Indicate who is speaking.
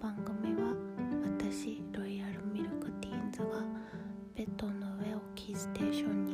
Speaker 1: 番組は私ロイヤルミルクティーンズがベッドの上をキーステーションに